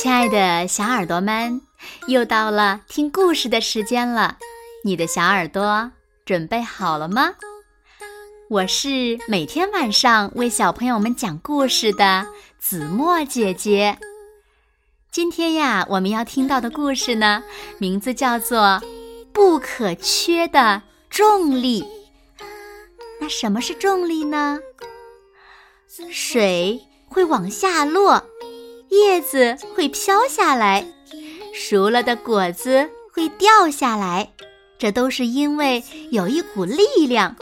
亲爱的小耳朵们，又到了听故事的时间了。你的小耳朵准备好了吗？我是每天晚上为小朋友们讲故事的子墨姐姐。今天呀，我们要听到的故事呢，名字叫做《不可缺的重力》。那什么是重力呢？水会往下落。叶子会飘下来，熟了的果子会掉下来，这都是因为有一股力量，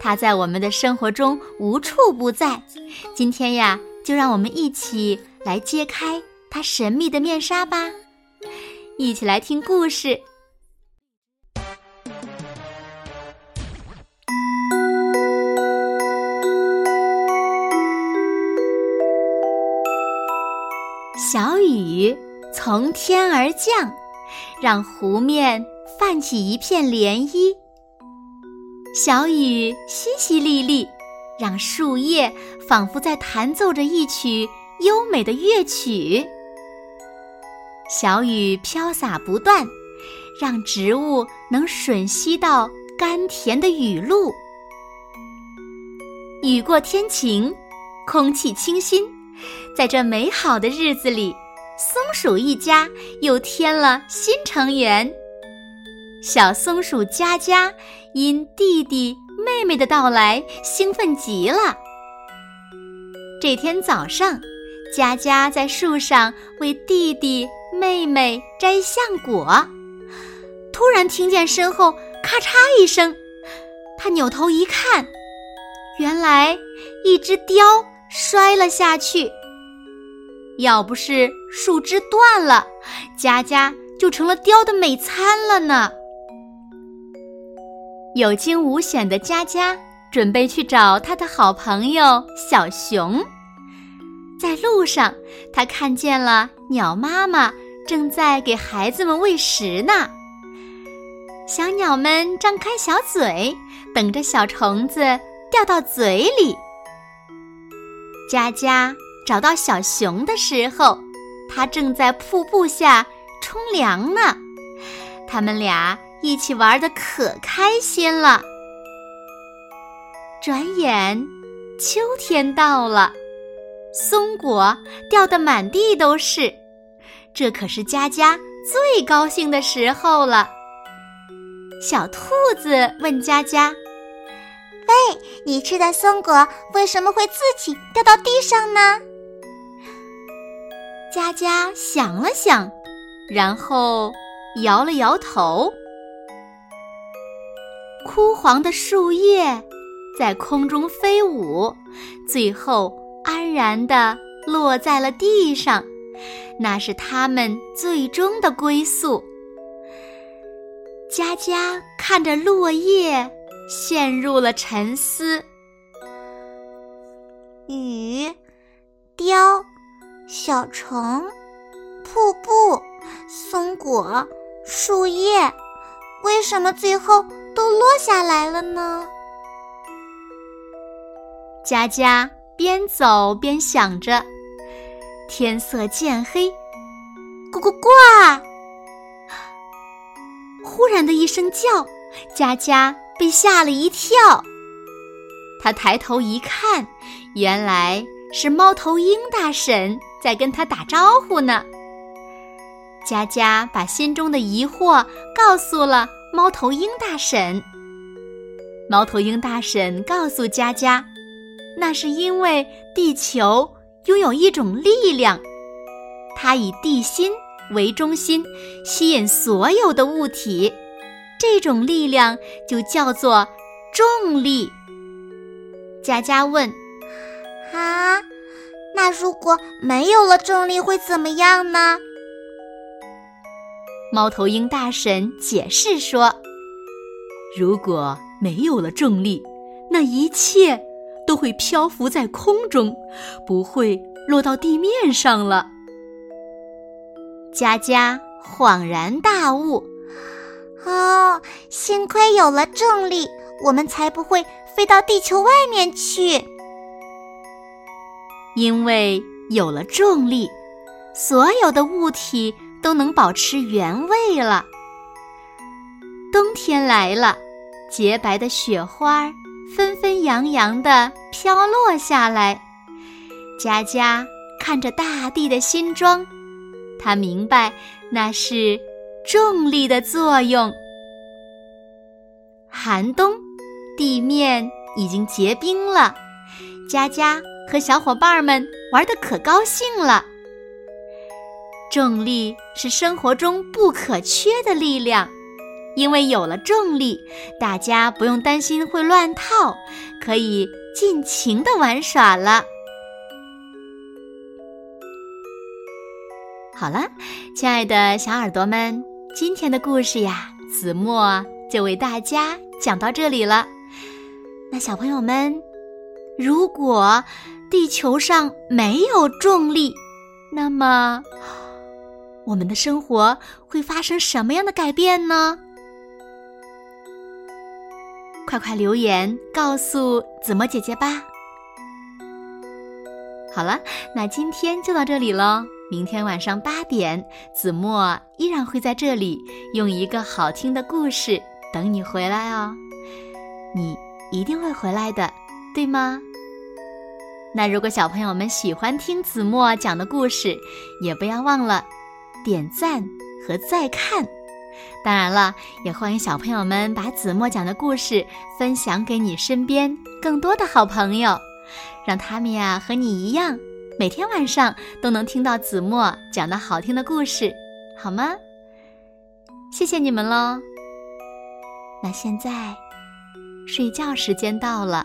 它在我们的生活中无处不在。今天呀，就让我们一起来揭开它神秘的面纱吧，一起来听故事。雨从天而降，让湖面泛起一片涟漪。小雨淅淅沥沥，让树叶仿佛在弹奏着一曲优美的乐曲。小雨飘洒不断，让植物能吮吸到甘甜的雨露。雨过天晴，空气清新。在这美好的日子里，松鼠一家又添了新成员。小松鼠佳佳因弟弟妹妹的到来兴奋极了。这天早上，佳佳在树上为弟弟妹妹摘橡果，突然听见身后咔嚓一声，他扭头一看，原来一只雕摔了下去。要不是树枝断了，佳佳就成了雕的美餐了呢。有惊无险的佳佳准备去找他的好朋友小熊。在路上，他看见了鸟妈妈正在给孩子们喂食呢。小鸟们张开小嘴，等着小虫子掉到嘴里。佳佳。找到小熊的时候，它正在瀑布下冲凉呢。他们俩一起玩的可开心了。转眼，秋天到了，松果掉得满地都是，这可是佳佳最高兴的时候了。小兔子问佳佳：“喂，你吃的松果为什么会自己掉到地上呢？”佳佳想了想，然后摇了摇头。枯黄的树叶在空中飞舞，最后安然地落在了地上。那是它们最终的归宿。佳佳看着落叶，陷入了沉思。雨，雕。小虫、瀑布、松果、树叶，为什么最后都落下来了呢？佳佳边走边想着，天色渐黑，呱呱呱！忽然的一声叫，佳佳被吓了一跳。他抬头一看，原来是猫头鹰大婶。在跟他打招呼呢。佳佳把心中的疑惑告诉了猫头鹰大婶。猫头鹰大婶告诉佳佳，那是因为地球拥有一种力量，它以地心为中心，吸引所有的物体，这种力量就叫做重力。佳佳问：“ 啊？”那如果没有了重力会怎么样呢？猫头鹰大婶解释说：“如果没有了重力，那一切都会漂浮在空中，不会落到地面上了。”佳佳恍然大悟：“哦，幸亏有了重力，我们才不会飞到地球外面去。”因为有了重力，所有的物体都能保持原位了。冬天来了，洁白的雪花纷纷扬扬地飘落下来。佳佳看着大地的新装，他明白那是重力的作用。寒冬，地面已经结冰了。佳佳和小伙伴们玩的可高兴了。重力是生活中不可缺的力量，因为有了重力，大家不用担心会乱套，可以尽情的玩耍了。好了，亲爱的小耳朵们，今天的故事呀，子墨就为大家讲到这里了。那小朋友们，如果地球上没有重力，那么我们的生活会发生什么样的改变呢？快快留言告诉子墨姐姐吧。好了，那今天就到这里喽。明天晚上八点，子墨依然会在这里用一个好听的故事等你回来哦。你一定会回来的，对吗？那如果小朋友们喜欢听子墨讲的故事，也不要忘了点赞和再看。当然了，也欢迎小朋友们把子墨讲的故事分享给你身边更多的好朋友，让他们呀和你一样。每天晚上都能听到子墨讲的好听的故事，好吗？谢谢你们喽。那现在睡觉时间到了，